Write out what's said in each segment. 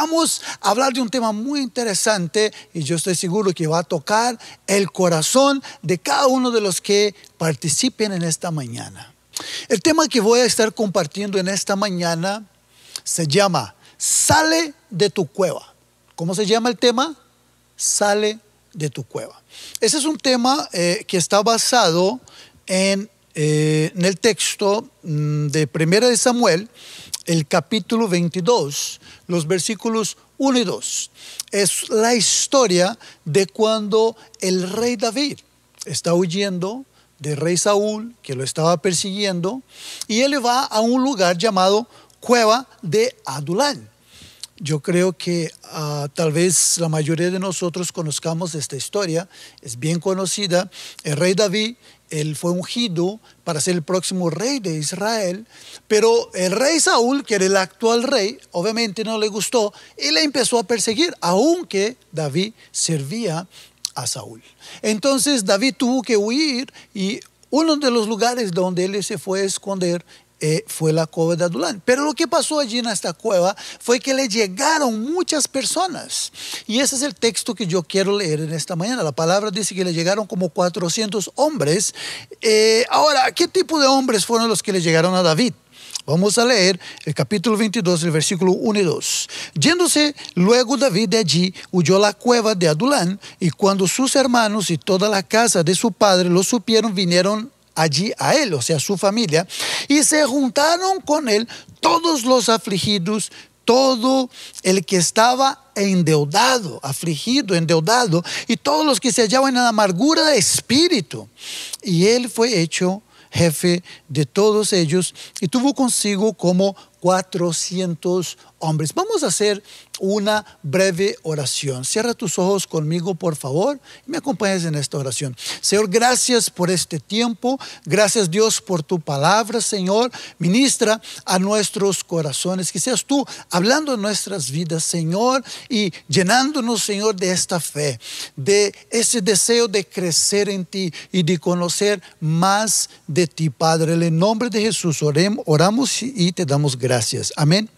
vamos a hablar de un tema muy interesante y yo estoy seguro que va a tocar el corazón de cada uno de los que participen en esta mañana. El tema que voy a estar compartiendo en esta mañana se llama Sale de tu cueva. ¿Cómo se llama el tema? Sale de tu cueva. Ese es un tema eh, que está basado en, eh, en el texto mm, de Primera de Samuel, el capítulo 22, los versículos 1 y 2. Es la historia de cuando el rey David está huyendo del rey Saúl, que lo estaba persiguiendo, y él va a un lugar llamado Cueva de Adulán. Yo creo que ah, tal vez la mayoría de nosotros conozcamos esta historia, es bien conocida. El rey David, él fue ungido para ser el próximo rey de Israel, pero el rey Saúl, que era el actual rey, obviamente no le gustó y le empezó a perseguir, aunque David servía a Saúl. Entonces David tuvo que huir y uno de los lugares donde él se fue a esconder eh, fue la cueva de Adulán. Pero lo que pasó allí en esta cueva fue que le llegaron muchas personas. Y ese es el texto que yo quiero leer en esta mañana. La palabra dice que le llegaron como 400 hombres. Eh, ahora, ¿qué tipo de hombres fueron los que le llegaron a David? Vamos a leer el capítulo 22, el versículo 1 y 2. Yéndose luego David de allí, huyó a la cueva de Adulán, y cuando sus hermanos y toda la casa de su padre lo supieron, vinieron allí a él, o sea, su familia, y se juntaron con él todos los afligidos, todo el que estaba endeudado, afligido, endeudado, y todos los que se hallaban en amargura de espíritu. Y él fue hecho jefe de todos ellos y tuvo consigo como 400 hombres. Vamos a hacer una breve oración. Cierra tus ojos conmigo, por favor, y me acompañes en esta oración. Señor, gracias por este tiempo. Gracias, Dios, por tu palabra, Señor. Ministra a nuestros corazones. Que seas tú hablando en nuestras vidas, Señor, y llenándonos, Señor, de esta fe, de ese deseo de crecer en ti y de conocer más de ti, Padre. En el nombre de Jesús oramos y te damos gracias. Amén.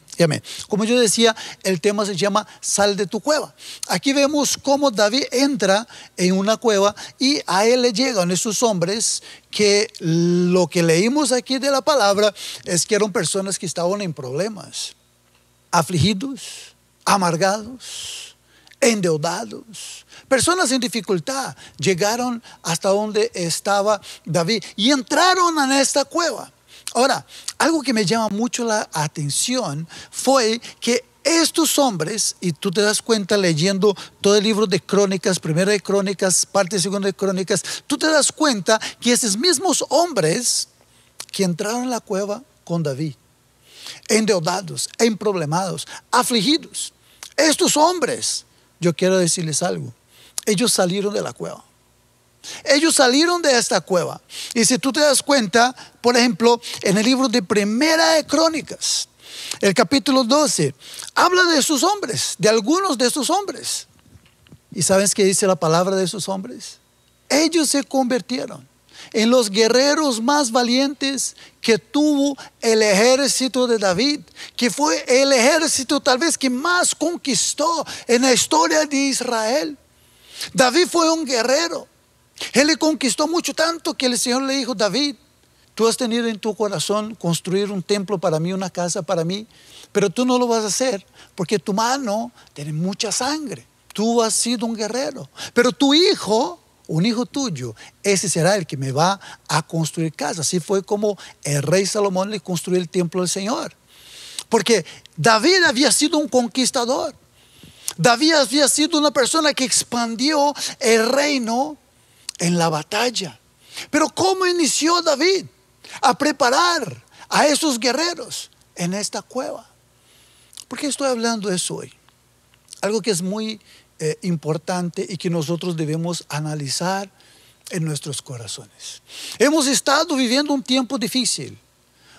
Como yo decía, el tema se llama Sal de tu cueva. Aquí vemos cómo David entra en una cueva y a él le llegan esos hombres que lo que leímos aquí de la palabra es que eran personas que estaban en problemas, afligidos, amargados, endeudados. Personas en dificultad llegaron hasta donde estaba David y entraron en esta cueva. Ahora, algo que me llama mucho la atención fue que estos hombres, y tú te das cuenta leyendo todo el libro de crónicas, primera de crónicas, parte segunda de crónicas, tú te das cuenta que esos mismos hombres que entraron en la cueva con David, endeudados, emproblemados, afligidos, estos hombres, yo quiero decirles algo, ellos salieron de la cueva. Ellos salieron de esta cueva. Y si tú te das cuenta, por ejemplo, en el libro de Primera de Crónicas, el capítulo 12, habla de esos hombres, de algunos de esos hombres. ¿Y sabes qué dice la palabra de esos hombres? Ellos se convirtieron en los guerreros más valientes que tuvo el ejército de David, que fue el ejército tal vez que más conquistó en la historia de Israel. David fue un guerrero. Él le conquistó mucho tanto que el Señor le dijo, David, tú has tenido en tu corazón construir un templo para mí, una casa para mí, pero tú no lo vas a hacer porque tu mano tiene mucha sangre. Tú has sido un guerrero, pero tu hijo, un hijo tuyo, ese será el que me va a construir casa. Así fue como el rey Salomón le construyó el templo del Señor. Porque David había sido un conquistador. David había sido una persona que expandió el reino en la batalla. Pero ¿cómo inició David a preparar a esos guerreros en esta cueva? ¿Por qué estoy hablando de eso hoy? Algo que es muy eh, importante y que nosotros debemos analizar en nuestros corazones. Hemos estado viviendo un tiempo difícil,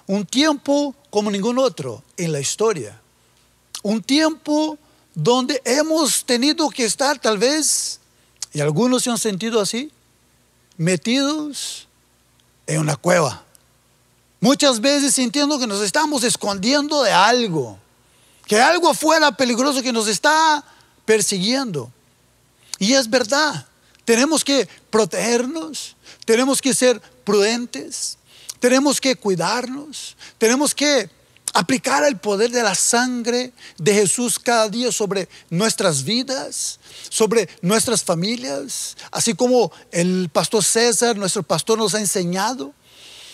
un tiempo como ningún otro en la historia, un tiempo donde hemos tenido que estar tal vez, y algunos se han sentido así, metidos en una cueva. Muchas veces sintiendo que nos estamos escondiendo de algo, que algo afuera peligroso que nos está persiguiendo. Y es verdad, tenemos que protegernos, tenemos que ser prudentes, tenemos que cuidarnos, tenemos que aplicar el poder de la sangre de Jesús cada día sobre nuestras vidas, sobre nuestras familias, así como el pastor César, nuestro pastor, nos ha enseñado.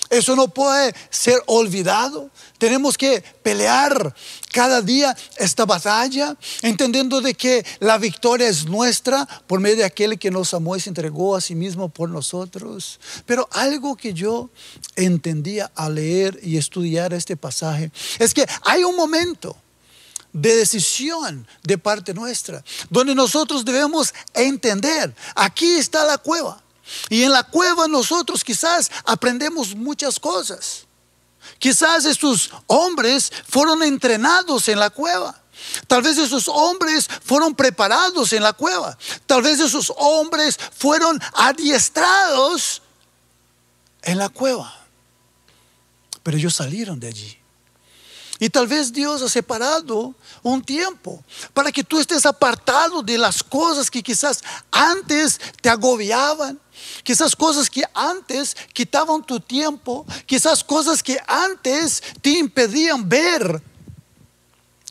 Eso no puede ser olvidado. Tenemos que pelear cada día esta batalla, entendiendo de que la victoria es nuestra por medio de aquel que nos amó y se entregó a sí mismo por nosotros. Pero algo que yo entendía al leer y estudiar este pasaje es que hay un momento de decisión de parte nuestra, donde nosotros debemos entender, aquí está la cueva y en la cueva nosotros quizás aprendemos muchas cosas. Quizás estos hombres fueron entrenados en la cueva. Tal vez esos hombres fueron preparados en la cueva. Tal vez esos hombres fueron adiestrados en la cueva. Pero ellos salieron de allí. Y tal vez Dios ha separado un tiempo para que tú estés apartado de las cosas que quizás antes te agobiaban, quizás cosas que antes quitaban tu tiempo, quizás cosas que antes te impedían ver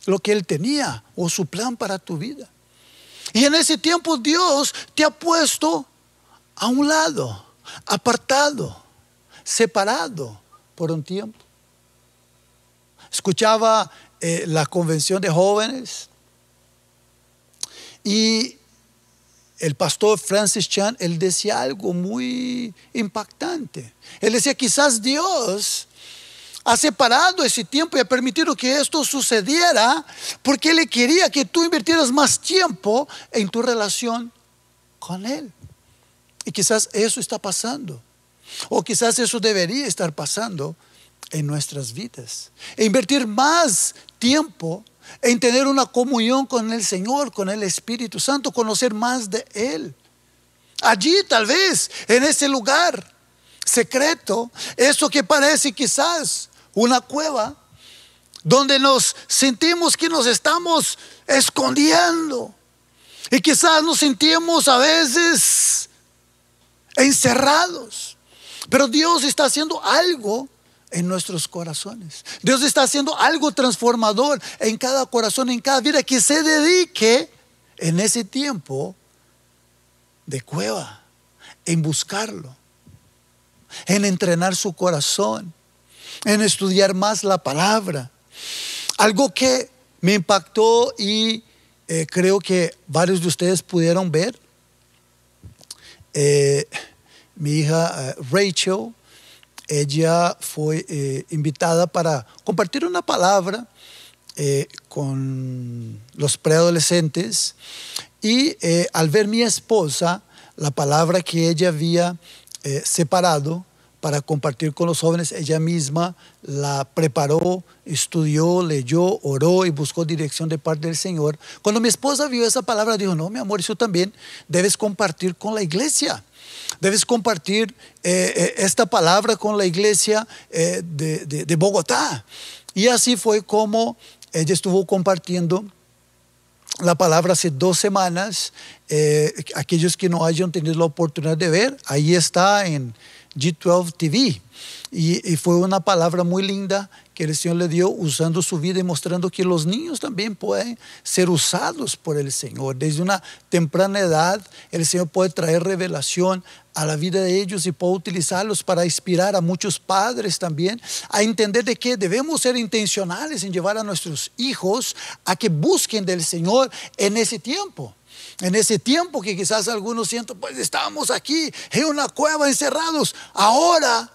lo que Él tenía o su plan para tu vida. Y en ese tiempo Dios te ha puesto a un lado, apartado, separado por un tiempo escuchaba eh, la convención de jóvenes y el pastor Francis Chan, él decía algo muy impactante. Él decía, quizás Dios ha separado ese tiempo y ha permitido que esto sucediera porque Él quería que tú invirtieras más tiempo en tu relación con Él. Y quizás eso está pasando. O quizás eso debería estar pasando en nuestras vidas. E invertir más tiempo en tener una comunión con el Señor, con el Espíritu Santo, conocer más de Él. Allí tal vez, en ese lugar secreto, eso que parece quizás una cueva, donde nos sentimos que nos estamos escondiendo y quizás nos sentimos a veces encerrados. Pero Dios está haciendo algo en nuestros corazones. Dios está haciendo algo transformador en cada corazón, en cada vida que se dedique en ese tiempo de cueva, en buscarlo, en entrenar su corazón, en estudiar más la palabra. Algo que me impactó y eh, creo que varios de ustedes pudieron ver. Eh, mi hija eh, Rachel ella fue eh, invitada para compartir una palabra eh, con los preadolescentes y eh, al ver mi esposa, la palabra que ella había separado para compartir con los jóvenes, ella misma la preparó, estudió, leyó, oró y buscó dirección de parte del Señor. Cuando mi esposa vio esa palabra, dijo, no, mi amor, eso también debes compartir con la iglesia. Debes compartir eh, eh, esta palabra con la iglesia eh, de, Bogotá. Y así fue como ella estuvo compartiendo la palabra hace dos semanas. aquellos que no hayan tenido la oportunidad de ver, ahí está en G12 TV. y, fue una palabra muy linda que el Señor le dio usando su vida y mostrando que los niños también pueden ser usados por el Señor. Desde una temprana edad, el Señor puede traer revelación a la vida de ellos y puede utilizarlos para inspirar a muchos padres también a entender de que debemos ser intencionales en llevar a nuestros hijos a que busquen del Señor en ese tiempo en ese tiempo que quizás algunos sienten, pues estábamos aquí en una cueva encerrados. Ahora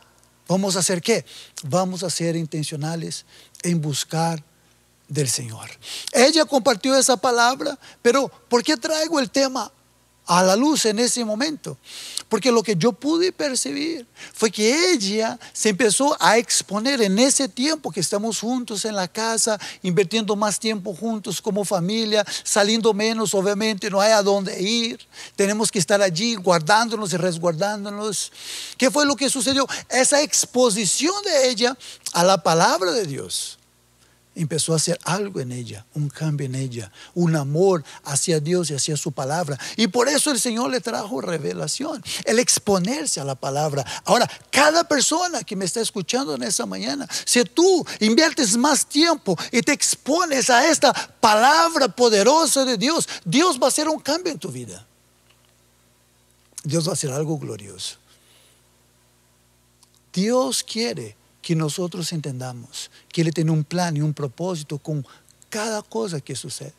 Vamos a hacer qué? Vamos a ser intencionales en buscar del Señor. Ella compartió esa palabra, pero ¿por qué traigo el tema a la luz en ese momento. Porque lo que yo pude percibir fue que ella se empezó a exponer en ese tiempo que estamos juntos en la casa, invirtiendo más tiempo juntos como familia, saliendo menos, obviamente no hay a dónde ir. Tenemos que estar allí guardándonos y resguardándonos. ¿Qué fue lo que sucedió? Esa exposición de ella a la palabra de Dios empezó a hacer algo en ella, un cambio en ella, un amor hacia Dios y hacia su palabra. Y por eso el Señor le trajo revelación, el exponerse a la palabra. Ahora, cada persona que me está escuchando en esa mañana, si tú inviertes más tiempo y te expones a esta palabra poderosa de Dios, Dios va a hacer un cambio en tu vida. Dios va a hacer algo glorioso. Dios quiere que nosotros entendamos que Él tiene un plan y un propósito con cada cosa que sucede.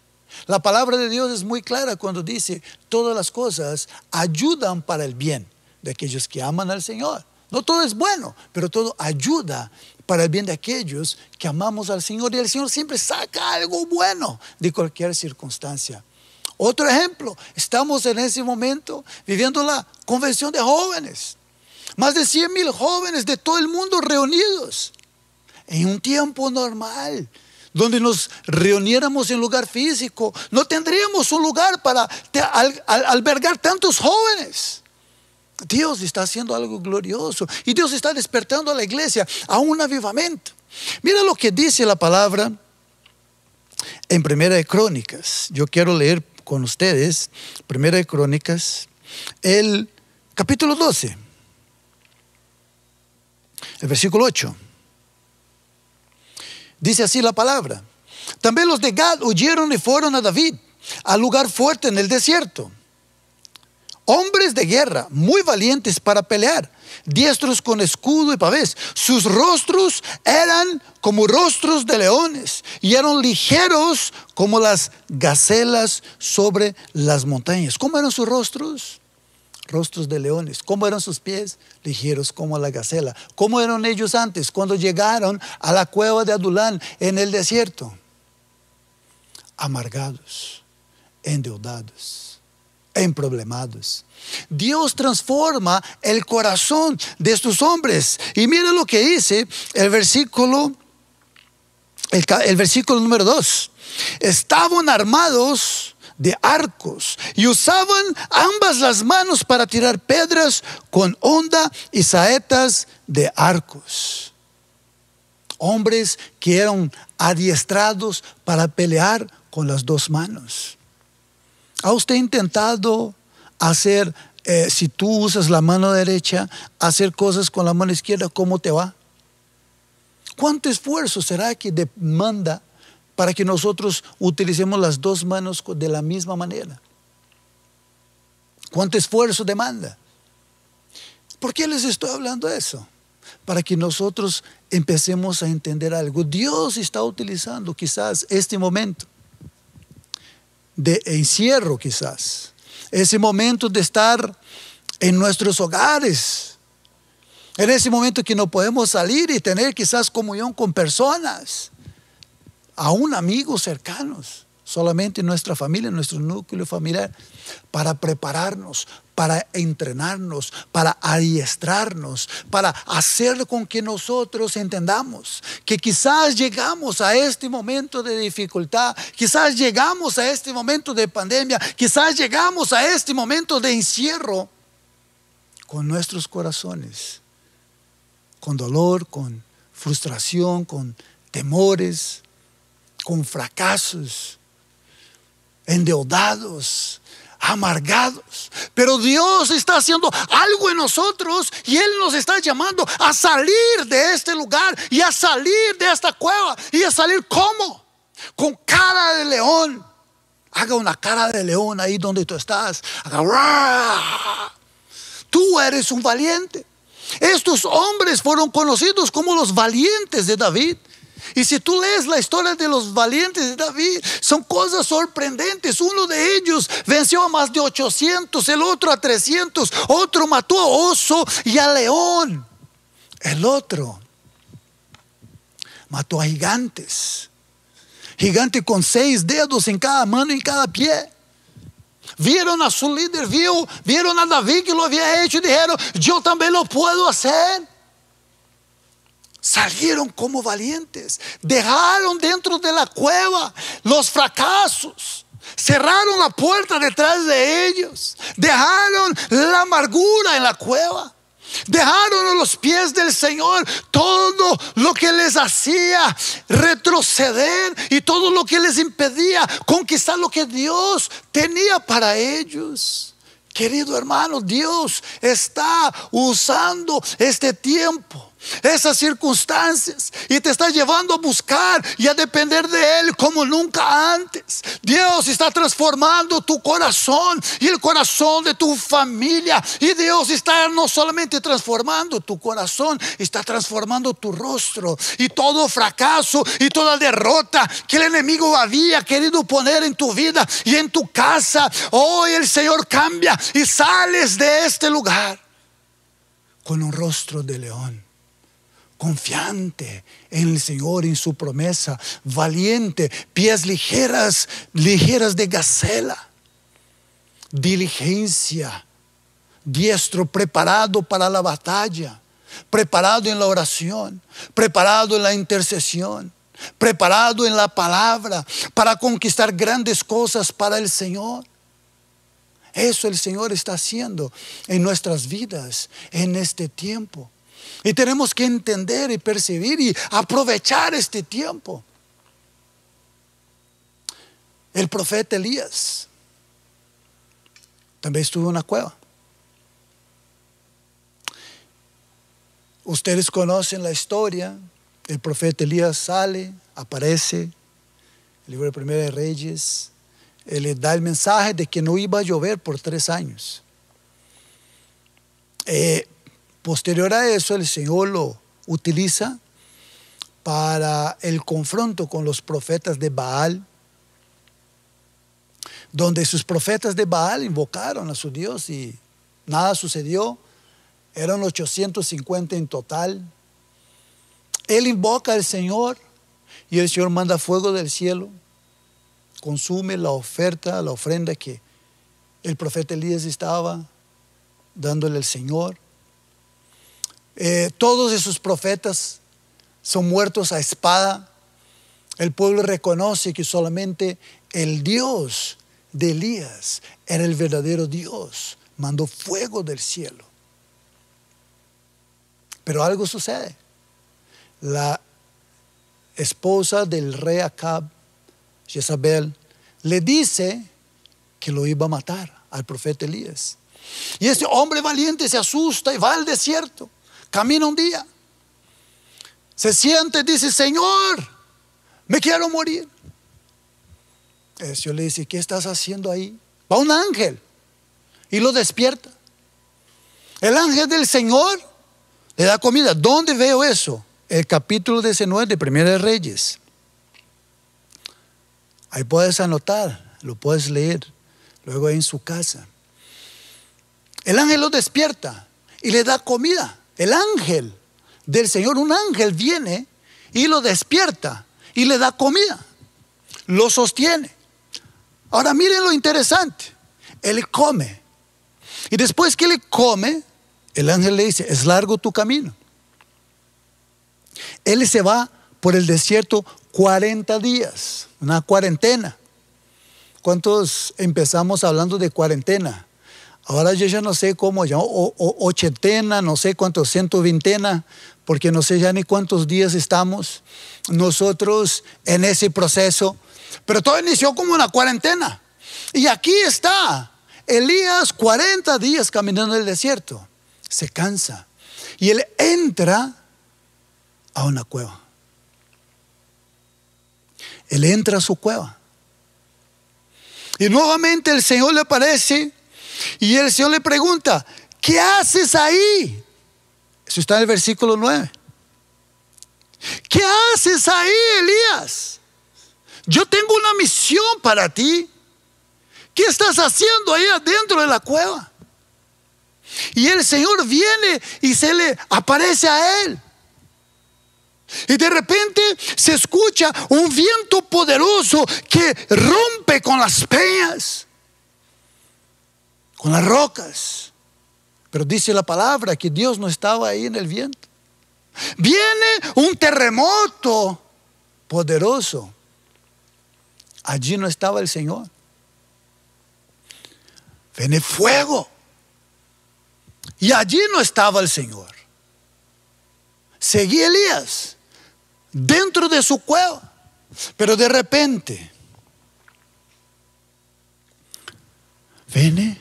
La palabra de Dios es muy clara cuando dice, todas las cosas ayudan para el bien de aquellos que aman al Señor. No todo es bueno, pero todo ayuda para el bien de aquellos que amamos al Señor. Y el Señor siempre saca algo bueno de cualquier circunstancia. Otro ejemplo, estamos en ese momento viviendo la convención de jóvenes. Más de 100 mil jóvenes de todo el mundo reunidos en un tiempo normal, donde nos reuniéramos en lugar físico, no tendríamos un lugar para albergar tantos jóvenes. Dios está haciendo algo glorioso y Dios está despertando a la iglesia a un avivamiento. Mira lo que dice la palabra en Primera de Crónicas. Yo quiero leer con ustedes Primera de Crónicas, el capítulo 12 el versículo 8. Dice así la palabra. También los de Gad huyeron y fueron a David, al lugar fuerte en el desierto. Hombres de guerra, muy valientes para pelear, diestros con escudo y pavés. Sus rostros eran como rostros de leones y eran ligeros como las gacelas sobre las montañas. ¿Cómo eran sus rostros? Rostros de leones. ¿Cómo eran sus pies? Ligeros como la gacela. ¿Cómo eran ellos antes cuando llegaron a la cueva de Adulán en el desierto? Amargados, endeudados, emproblemados. Dios transforma el corazón de estos hombres. Y mira lo que dice el versículo, el, versículo número 2. Estaban armados de arcos y usaban ambas las manos para tirar piedras con onda y saetas de arcos. Hombres que eran adiestrados para pelear con las dos manos. ¿Ha usted intentado hacer, eh, si tú usas la mano derecha, hacer cosas con la mano izquierda, cómo te va? ¿Cuánto esfuerzo será que demanda para que nosotros utilicemos las dos manos de la misma manera. ¿Cuánto esfuerzo demanda? ¿Por qué les estoy hablando eso? Para que nosotros empecemos a entender algo. Dios está utilizando quizás este momento de encierro quizás, ese momento de estar en nuestros hogares, en ese momento que no podemos salir y tener quizás comunión con personas aún amigos cercanos, solamente nuestra familia, nuestro núcleo familiar, para prepararnos, para entrenarnos, para adiestrarnos, para hacer con que nosotros entendamos que quizás llegamos a este momento de dificultad, quizás llegamos a este momento de pandemia, quizás llegamos a este momento de encierro con nuestros corazones, con dolor, con frustración, con temores, con fracasos, endeudados, amargados. Pero Dios está haciendo algo en nosotros y Él nos está llamando a salir de este lugar y a salir de esta cueva. ¿Y a salir cómo? Con cara de león. Haga una cara de león ahí donde tú estás. Tú eres un valiente. Estos hombres fueron conocidos como los valientes de David. Y si tú lees la historia de los valientes de David, son cosas sorprendentes. Uno de ellos venció a más de 800, el otro a 300, otro mató a oso y a león. El otro mató a gigantes. Gigante con seis dedos en cada mano y en cada pie. Vieron a su líder, vieron a David que lo había hecho y dijeron, yo también lo puedo hacer salieron como valientes, dejaron dentro de la cueva los fracasos. Cerraron la puerta detrás de ellos. Dejaron la amargura en la cueva. Dejaron a los pies del Señor todo lo que les hacía retroceder y todo lo que les impedía conquistar lo que Dios tenía para ellos. Querido hermano, Dios está usando este tiempo esas circunstancias y te está llevando a buscar y a depender de Él como nunca antes. Dios está transformando tu corazón y el corazón de tu familia. Y Dios está no solamente transformando tu corazón, está transformando tu rostro y todo fracaso y toda derrota que el enemigo había querido poner en tu vida y en tu casa. Hoy el Señor cambia y sales de este lugar con un rostro de león confiante en el Señor, en su promesa, valiente, pies ligeras, ligeras de gacela, diligencia, diestro preparado para la batalla, preparado en la oración, preparado en la intercesión, preparado en la palabra para conquistar grandes cosas para el Señor. Eso el Señor está haciendo en nuestras vidas en este tiempo. Y tenemos que entender y percibir y aprovechar este tiempo. El profeta Elías también estuvo en una cueva. Ustedes conocen la historia. El profeta Elías sale, aparece, el libro de Primera de Reyes. Él le da el mensaje de que no iba a llover por tres años. Eh, Posterior a eso, el Señor lo utiliza para el confronto con los profetas de Baal, donde sus profetas de Baal invocaron a su Dios y nada sucedió. Eran 850 en total. Él invoca al Señor y el Señor manda fuego del cielo, consume la oferta, la ofrenda que el profeta Elías estaba dándole al Señor. Eh, todos esos profetas son muertos a espada. El pueblo reconoce que solamente el Dios de Elías era el verdadero Dios. Mandó fuego del cielo. Pero algo sucede. La esposa del rey Acab, Jezabel, le dice que lo iba a matar al profeta Elías. Y este hombre valiente se asusta y va al desierto. Camina un día. Se siente y dice, Señor, me quiero morir. El Señor le dice, ¿qué estás haciendo ahí? Va un ángel y lo despierta. El ángel del Señor le da comida. ¿Dónde veo eso? El capítulo 19 de Primera de Reyes. Ahí puedes anotar, lo puedes leer, luego en su casa. El ángel lo despierta y le da comida. El ángel del Señor, un ángel viene y lo despierta y le da comida, lo sostiene. Ahora miren lo interesante, él come. Y después que le come, el ángel le dice, es largo tu camino. Él se va por el desierto 40 días, una cuarentena. ¿Cuántos empezamos hablando de cuarentena? Ahora yo ya no sé cómo, ya, o, ochentena, no sé cuántos, ciento vintena, porque no sé ya ni cuántos días estamos nosotros en ese proceso. Pero todo inició como una cuarentena. Y aquí está Elías 40 días caminando en el desierto. Se cansa. Y él entra a una cueva. Él entra a su cueva. Y nuevamente el Señor le aparece y el Señor le pregunta, ¿qué haces ahí? Eso está en el versículo 9. ¿Qué haces ahí, Elías? Yo tengo una misión para ti. ¿Qué estás haciendo ahí adentro de la cueva? Y el Señor viene y se le aparece a él. Y de repente se escucha un viento poderoso que rompe con las peñas con las rocas. Pero dice la palabra que Dios no estaba ahí en el viento. Viene un terremoto poderoso. Allí no estaba el Señor. Viene fuego. Y allí no estaba el Señor. Seguía Elías dentro de su cueva. Pero de repente, Vene,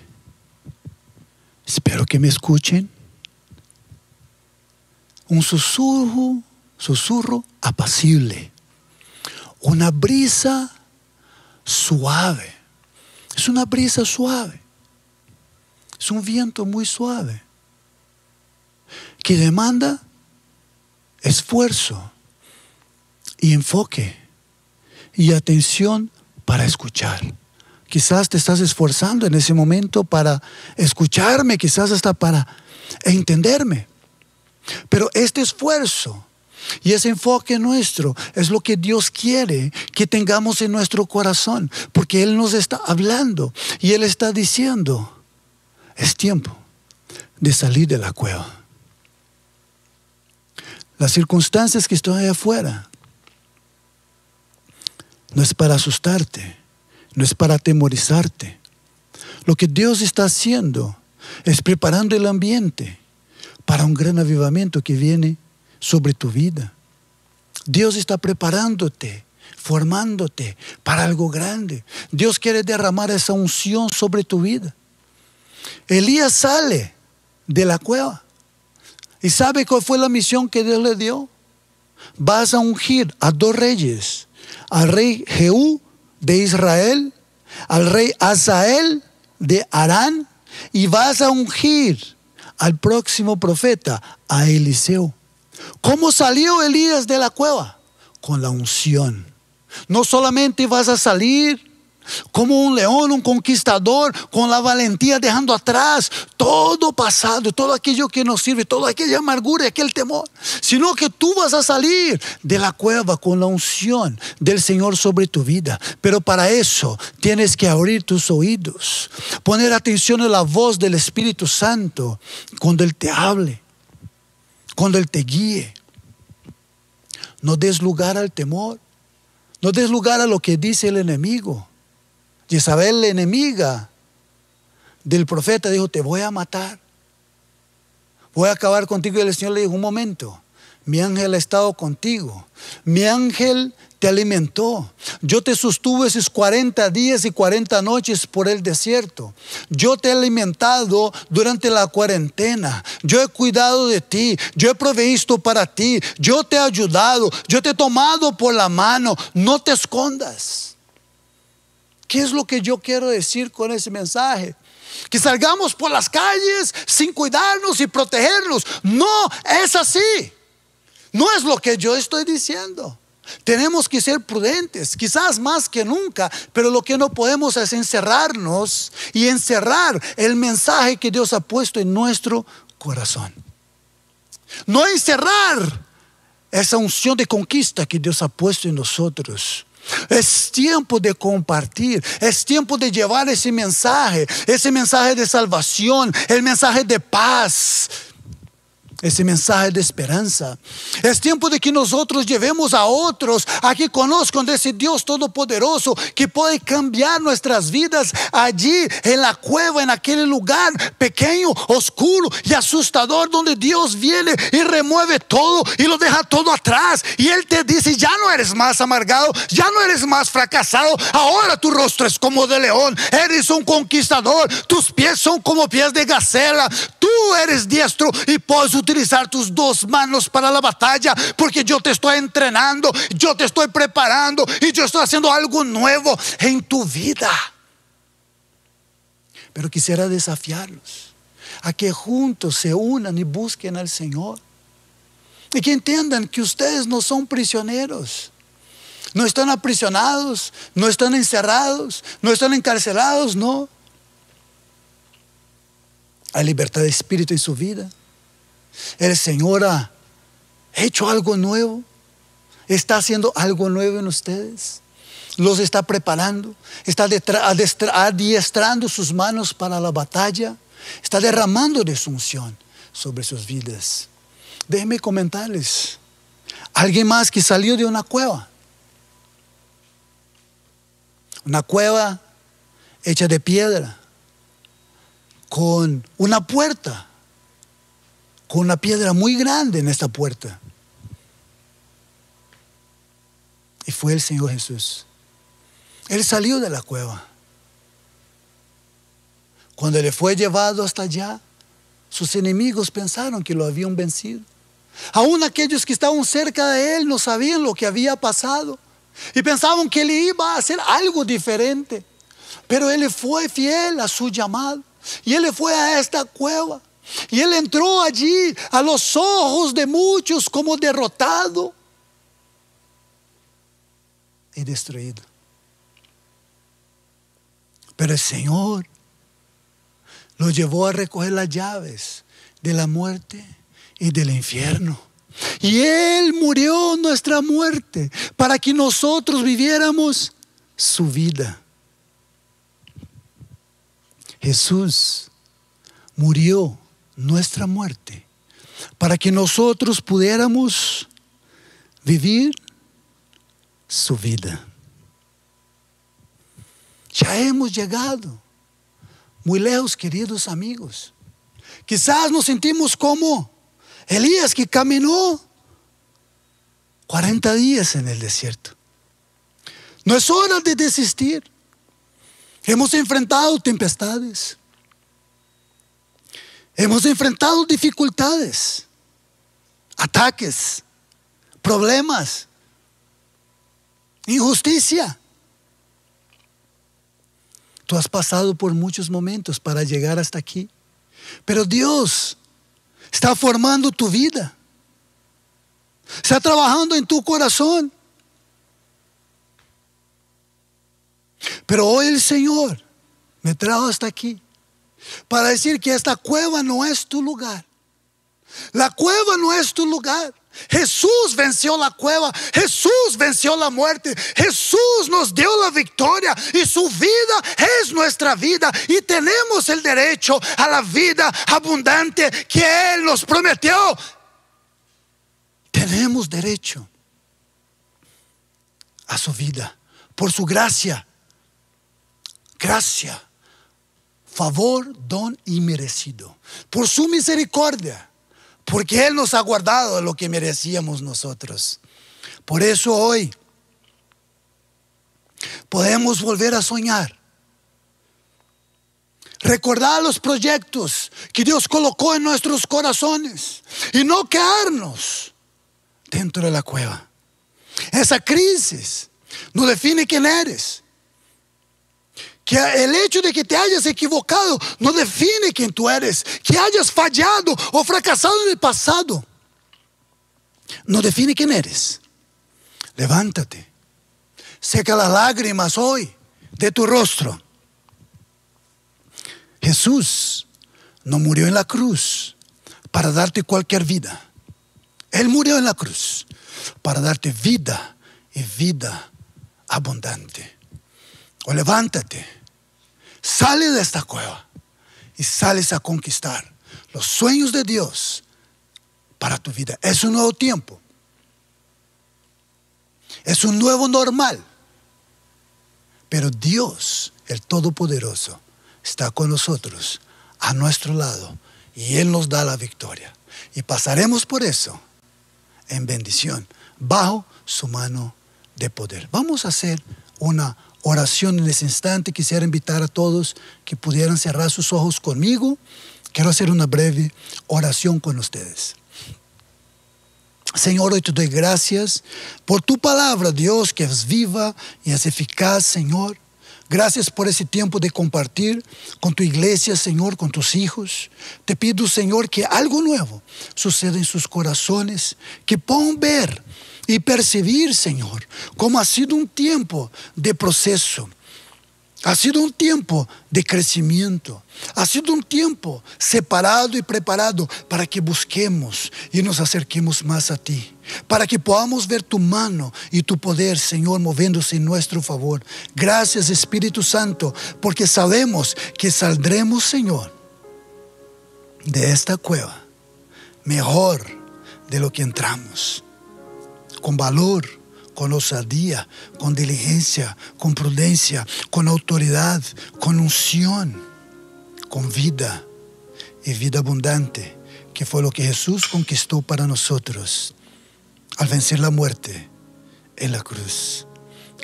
espero que me escuchen. Un susurro, susurro apacible. Una brisa suave. Es una brisa suave. Es un viento muy suave que demanda esfuerzo y enfoque y atención para escuchar. Quizás te estás esforzando en ese momento para escucharme, quizás hasta para entenderme. Pero este esfuerzo y ese enfoque nuestro es lo que Dios quiere que tengamos en nuestro corazón, porque Él nos está hablando y Él está diciendo, es tiempo de salir de la cueva. Las circunstancias que estoy afuera no es para asustarte, no es para atemorizarte. Lo que Dios está haciendo es preparando el ambiente para un gran avivamiento que viene sobre tu vida. Dios está preparándote, formándote para algo grande. Dios quiere derramar esa unción sobre tu vida. Elías sale de la cueva. ¿Y sabe cuál fue la misión que Dios le dio? Vas a ungir a dos reyes, al rey Jehú de Israel, al rey Asael de Arán, y vas a ungir al próximo profeta, a Eliseo. ¿Cómo salió Elías de la cueva? Con la unción. No solamente vas a salir como un león, un conquistador, con la valentía dejando atrás todo pasado, todo aquello que nos sirve, toda aquella amargura, aquel temor, sino que tú vas a salir de la cueva con la unción del Señor sobre tu vida. Pero para eso tienes que abrir tus oídos, poner atención a la voz del Espíritu Santo cuando Él te hable, cuando Él te guíe. No des lugar al temor, no des lugar a lo que dice el enemigo. Jezabel, la enemiga del profeta, dijo, te voy a matar. Voy a acabar contigo. Y el Señor le dijo, un momento, mi ángel ha estado contigo. Mi ángel te alimentó. Yo te sostuve esos 40 días y 40 noches por el desierto. Yo te he alimentado durante la cuarentena. Yo he cuidado de ti. Yo he provisto para ti. Yo te he ayudado. Yo te he tomado por la mano. No te escondas. ¿Qué es lo que yo quiero decir con ese mensaje? Que salgamos por las calles sin cuidarnos y protegernos. No, es así. No es lo que yo estoy diciendo. Tenemos que ser prudentes, quizás más que nunca, pero lo que no podemos es encerrarnos y encerrar el mensaje que Dios ha puesto en nuestro corazón. No encerrar esa unción de conquista que Dios ha puesto en nosotros. Es tiempo de compartir, es tiempo de llevar ese mensaje, ese mensaje de salvación, el mensaje de paz, ese mensaje de esperanza. Es tiempo de que nosotros llevemos a otros a que conozcan de ese Dios todopoderoso que puede cambiar nuestras vidas allí en la cueva, en aquel lugar pequeño, oscuro y asustador donde Dios viene y remueve todo y lo deja todo atrás. Y Él te dice, ya no eres más amargado, ya no eres más fracasado, ahora tu rostro es como de león, eres un conquistador, tus pies son como pies de gacela, tú eres diestro y puedes utilizar utilizar tus dos manos para la batalla, porque yo te estoy entrenando, yo te estoy preparando y yo estoy haciendo algo nuevo en tu vida. Pero quisiera desafiarlos a que juntos se unan y busquen al Señor. Y que entiendan que ustedes no son prisioneros. No están aprisionados, no están encerrados, no están encarcelados, no. Hay libertad de espíritu en su vida. El Señor ha hecho algo nuevo. Está haciendo algo nuevo en ustedes. Los está preparando. Está adiestrando sus manos para la batalla. Está derramando de su unción sobre sus vidas. Déjenme comentarles. Alguien más que salió de una cueva. Una cueva hecha de piedra. Con una puerta con una piedra muy grande en esta puerta. Y fue el Señor Jesús. Él salió de la cueva. Cuando le fue llevado hasta allá, sus enemigos pensaron que lo habían vencido. Aún aquellos que estaban cerca de él no sabían lo que había pasado y pensaban que él iba a hacer algo diferente. Pero él fue fiel a su llamado y él fue a esta cueva y él entró allí a los ojos de muchos como derrotado y destruido. Pero el Señor lo llevó a recoger las llaves de la muerte y del infierno. Y Él murió nuestra muerte para que nosotros viviéramos su vida. Jesús murió nuestra muerte para que nosotros pudiéramos vivir su vida. Ya hemos llegado muy lejos, queridos amigos. Quizás nos sentimos como Elías que caminó 40 días en el desierto. No es hora de desistir. Hemos enfrentado tempestades. Hemos enfrentado dificultades, ataques, problemas, injusticia. Tú has pasado por muchos momentos para llegar hasta aquí. Pero Dios está formando tu vida. Está trabajando en tu corazón. Pero hoy el Señor me trajo hasta aquí para decir que esta cueva no es tu lugar. La cueva no es tu lugar. Jesús venció la cueva, Jesús venció la muerte, Jesús nos dio la victoria. Y su vida es nuestra vida. Y tenemos el derecho a la vida abundante que Él nos prometió. Tenemos derecho a su vida. Por su gracia, gracia, favor, don y merecido, por su misericordia porque Él nos ha guardado lo que merecíamos nosotros. Por eso hoy podemos volver a soñar. Recordar los proyectos que Dios colocó en nuestros corazones y no quedarnos dentro de la cueva. Esa crisis no define quién eres. Que el hecho de que te hayas equivocado no define quién tú eres. Que hayas fallado o fracasado en el pasado no define quién eres. Levántate. Seca las lágrimas hoy de tu rostro. Jesús no murió en la cruz para darte cualquier vida. Él murió en la cruz para darte vida y vida abundante. O levántate Sale de esta cueva y sales a conquistar los sueños de Dios para tu vida. Es un nuevo tiempo. Es un nuevo normal. Pero Dios, el Todopoderoso, está con nosotros, a nuestro lado, y Él nos da la victoria. Y pasaremos por eso en bendición, bajo su mano de poder. Vamos a hacer una oración en ese instante. Quisiera invitar a todos que pudieran cerrar sus ojos conmigo. Quiero hacer una breve oración con ustedes. Señor, hoy te doy gracias por tu palabra, Dios, que es viva y es eficaz, Señor. Gracias por ese tiempo de compartir con tu iglesia, Señor, con tus hijos. Te pido, Señor, que algo nuevo suceda en sus corazones, que puedan ver y percibir, Señor, cómo ha sido un tiempo de proceso. Ha sido un tiempo de crecimiento. Ha sido un tiempo separado y preparado para que busquemos y nos acerquemos más a ti. Para que podamos ver tu mano y tu poder, Señor, moviéndose en nuestro favor. Gracias, Espíritu Santo, porque sabemos que saldremos, Señor, de esta cueva mejor de lo que entramos con valor, con osadía, con diligencia, con prudencia, con autoridad, con unción, con vida y vida abundante que fue lo que Jesús conquistó para nosotros al vencer la muerte en la cruz.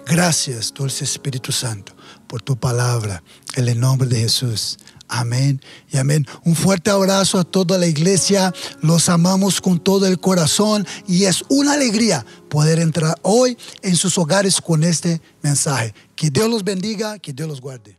Gracias, dulce Espíritu Santo, por tu palabra, en el nombre de Jesús. Amén y amén. Un fuerte abrazo a toda la iglesia. Los amamos con todo el corazón y es una alegría poder entrar hoy en sus hogares con este mensaje. Que Dios los bendiga, que Dios los guarde.